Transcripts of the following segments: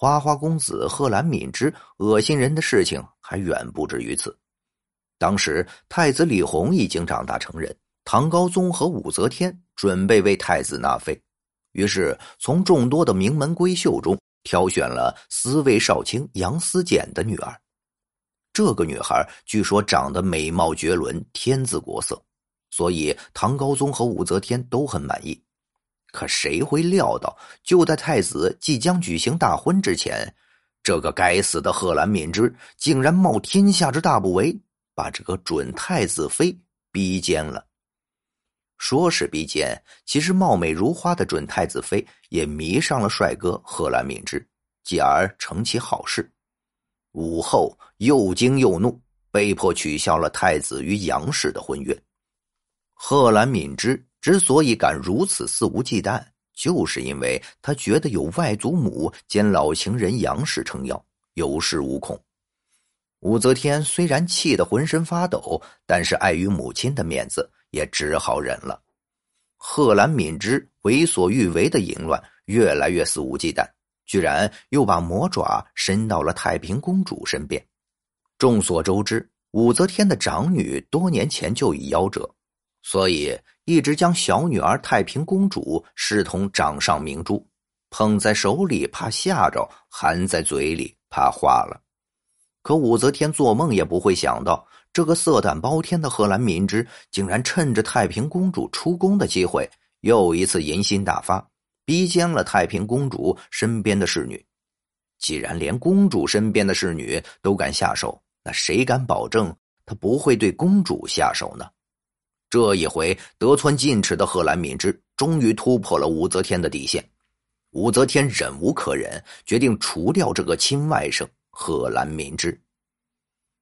花花公子贺兰敏之恶心人的事情还远不止于此。当时太子李弘已经长大成人，唐高宗和武则天准备为太子纳妃，于是从众多的名门闺秀中挑选了司卫少卿杨思俭的女儿。这个女孩据说长得美貌绝伦，天姿国色，所以唐高宗和武则天都很满意。可谁会料到，就在太子即将举行大婚之前，这个该死的贺兰敏之竟然冒天下之大不韪，把这个准太子妃逼奸了。说是逼奸，其实貌美如花的准太子妃也迷上了帅哥贺兰敏之，继而成其好事。武后又惊又怒，被迫取消了太子与杨氏的婚约。贺兰敏之。之所以敢如此肆无忌惮，就是因为他觉得有外祖母兼老情人杨氏撑腰，有恃无恐。武则天虽然气得浑身发抖，但是碍于母亲的面子，也只好忍了。贺兰敏之为所欲为的淫乱越来越肆无忌惮，居然又把魔爪伸到了太平公主身边。众所周知，武则天的长女多年前就已夭折。所以一直将小女儿太平公主视同掌上明珠，捧在手里怕吓着，含在嘴里怕化了。可武则天做梦也不会想到，这个色胆包天的贺兰敏之，竟然趁着太平公主出宫的机会，又一次淫心大发，逼奸了太平公主身边的侍女。既然连公主身边的侍女都敢下手，那谁敢保证她不会对公主下手呢？这一回，得寸进尺的贺兰敏之终于突破了武则天的底线。武则天忍无可忍，决定除掉这个亲外甥贺兰敏之。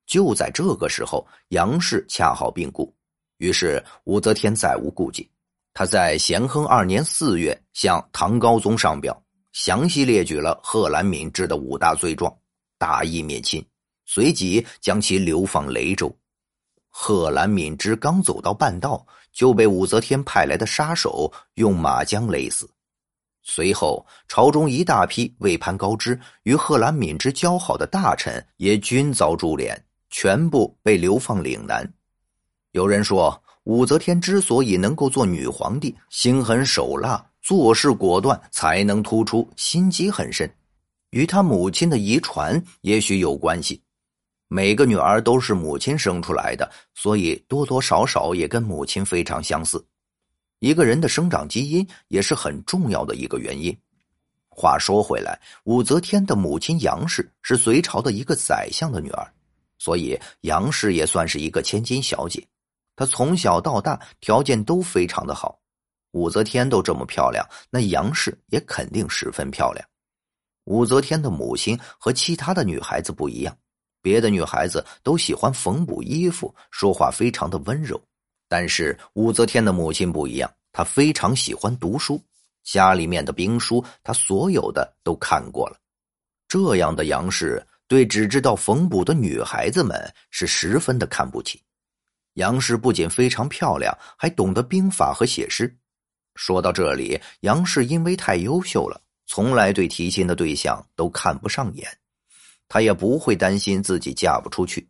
就在这个时候，杨氏恰好病故，于是武则天再无顾忌，她在咸亨二年四月向唐高宗上表，详细列举了贺兰敏之的五大罪状，大义灭亲，随即将其流放雷州。贺兰敏之刚走到半道，就被武则天派来的杀手用马缰勒死。随后，朝中一大批为攀高枝与贺兰敏之交好的大臣也均遭株连，全部被流放岭南。有人说，武则天之所以能够做女皇帝，心狠手辣，做事果断，才能突出，心机很深，与她母亲的遗传也许有关系。每个女儿都是母亲生出来的，所以多多少少也跟母亲非常相似。一个人的生长基因也是很重要的一个原因。话说回来，武则天的母亲杨氏是隋朝的一个宰相的女儿，所以杨氏也算是一个千金小姐。她从小到大条件都非常的好，武则天都这么漂亮，那杨氏也肯定十分漂亮。武则天的母亲和其他的女孩子不一样。别的女孩子都喜欢缝补衣服，说话非常的温柔，但是武则天的母亲不一样，她非常喜欢读书，家里面的兵书她所有的都看过了。这样的杨氏对只知道缝补的女孩子们是十分的看不起。杨氏不仅非常漂亮，还懂得兵法和写诗。说到这里，杨氏因为太优秀了，从来对提亲的对象都看不上眼。她也不会担心自己嫁不出去，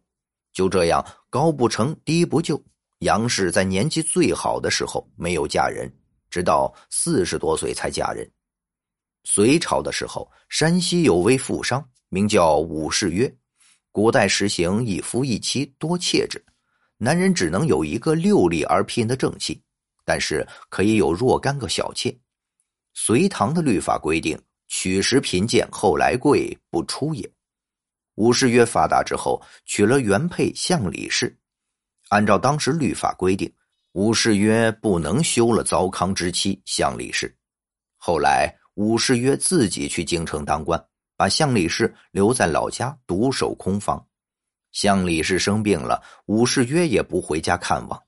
就这样高不成低不就。杨氏在年纪最好的时候没有嫁人，直到四十多岁才嫁人。隋朝的时候，山西有位富商名叫武士约，古代实行一夫一妻多妾制，男人只能有一个六立而聘的正妻，但是可以有若干个小妾。隋唐的律法规定，娶时贫贱，后来贵，不出也。武士约发达之后，娶了原配向李氏。按照当时律法规定，武士约不能休了糟糠之妻向李氏。后来，武士约自己去京城当官，把向李氏留在老家独守空房。向李氏生病了，武士约也不回家看望。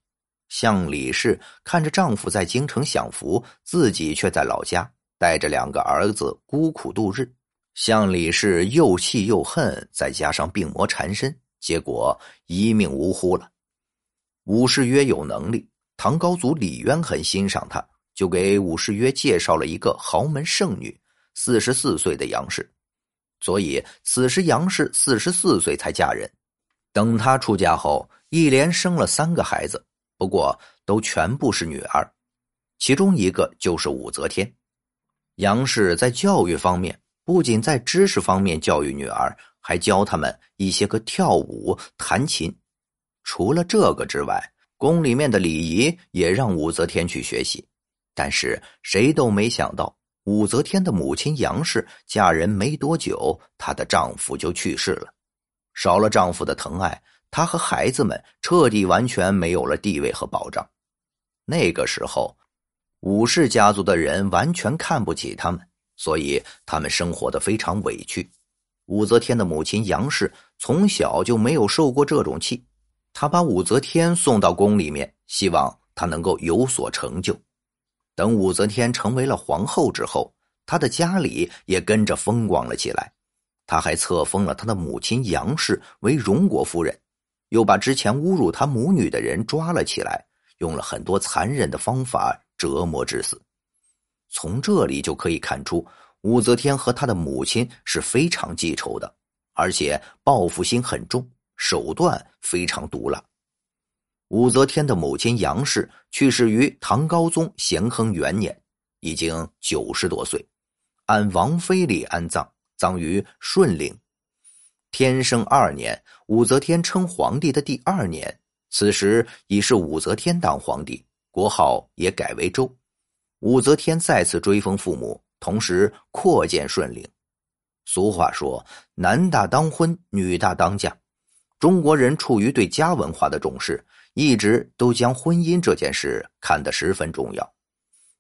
向李氏看着丈夫在京城享福，自己却在老家带着两个儿子孤苦度日。向李氏又气又恨，再加上病魔缠身，结果一命呜呼了。武士曰有能力，唐高祖李渊很欣赏他，就给武士曰介绍了一个豪门剩女，四十四岁的杨氏。所以此时杨氏四十四岁才嫁人。等她出嫁后，一连生了三个孩子，不过都全部是女儿，其中一个就是武则天。杨氏在教育方面，不仅在知识方面教育女儿，还教他们一些个跳舞、弹琴。除了这个之外，宫里面的礼仪也让武则天去学习。但是谁都没想到，武则天的母亲杨氏嫁人没多久，她的丈夫就去世了。少了丈夫的疼爱，她和孩子们彻底完全没有了地位和保障。那个时候，武氏家族的人完全看不起他们，所以他们生活的非常委屈。武则天的母亲杨氏从小就没有受过这种气，她把武则天送到宫里面，希望她能够有所成就。等武则天成为了皇后之后，她的家里也跟着风光了起来。她还册封了他的母亲杨氏为荣国夫人，又把之前侮辱他母女的人抓了起来，用了很多残忍的方法折磨致死。从这里就可以看出，武则天和她的母亲是非常记仇的，而且报复心很重，手段非常毒辣。武则天的母亲杨氏去世于唐高宗咸亨元年，已经九十多岁，按王妃礼安葬。葬于顺陵。天生二年，武则天称皇帝的第二年，此时已是武则天当皇帝，国号也改为周。武则天再次追封父母，同时扩建顺陵。俗话说：“男大当婚，女大当嫁。”中国人出于对家文化的重视，一直都将婚姻这件事看得十分重要。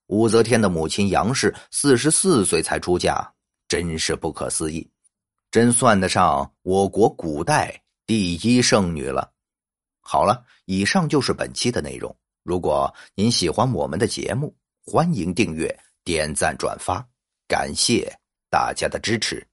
武则天的母亲杨氏四十四岁才出嫁。真是不可思议，真算得上我国古代第一圣女了。好了，以上就是本期的内容。如果您喜欢我们的节目，欢迎订阅、点赞、转发，感谢大家的支持。